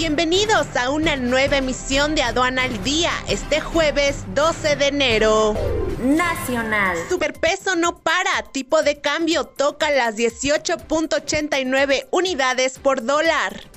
Bienvenidos a una nueva emisión de Aduana al Día, este jueves 12 de enero. Nacional. Superpeso no para, tipo de cambio toca las 18.89 unidades por dólar.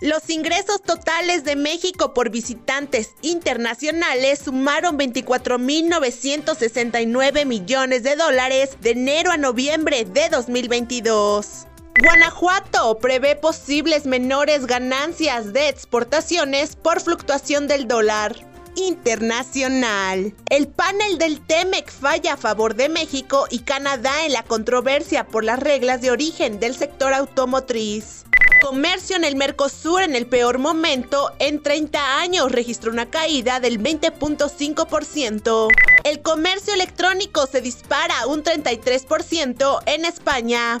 Los ingresos totales de México por visitantes internacionales sumaron 24.969 millones de dólares de enero a noviembre de 2022. Guanajuato prevé posibles menores ganancias de exportaciones por fluctuación del dólar internacional. El panel del TEMEC falla a favor de México y Canadá en la controversia por las reglas de origen del sector automotriz. Comercio en el Mercosur en el peor momento en 30 años registró una caída del 20.5%. El comercio electrónico se dispara un 33% en España.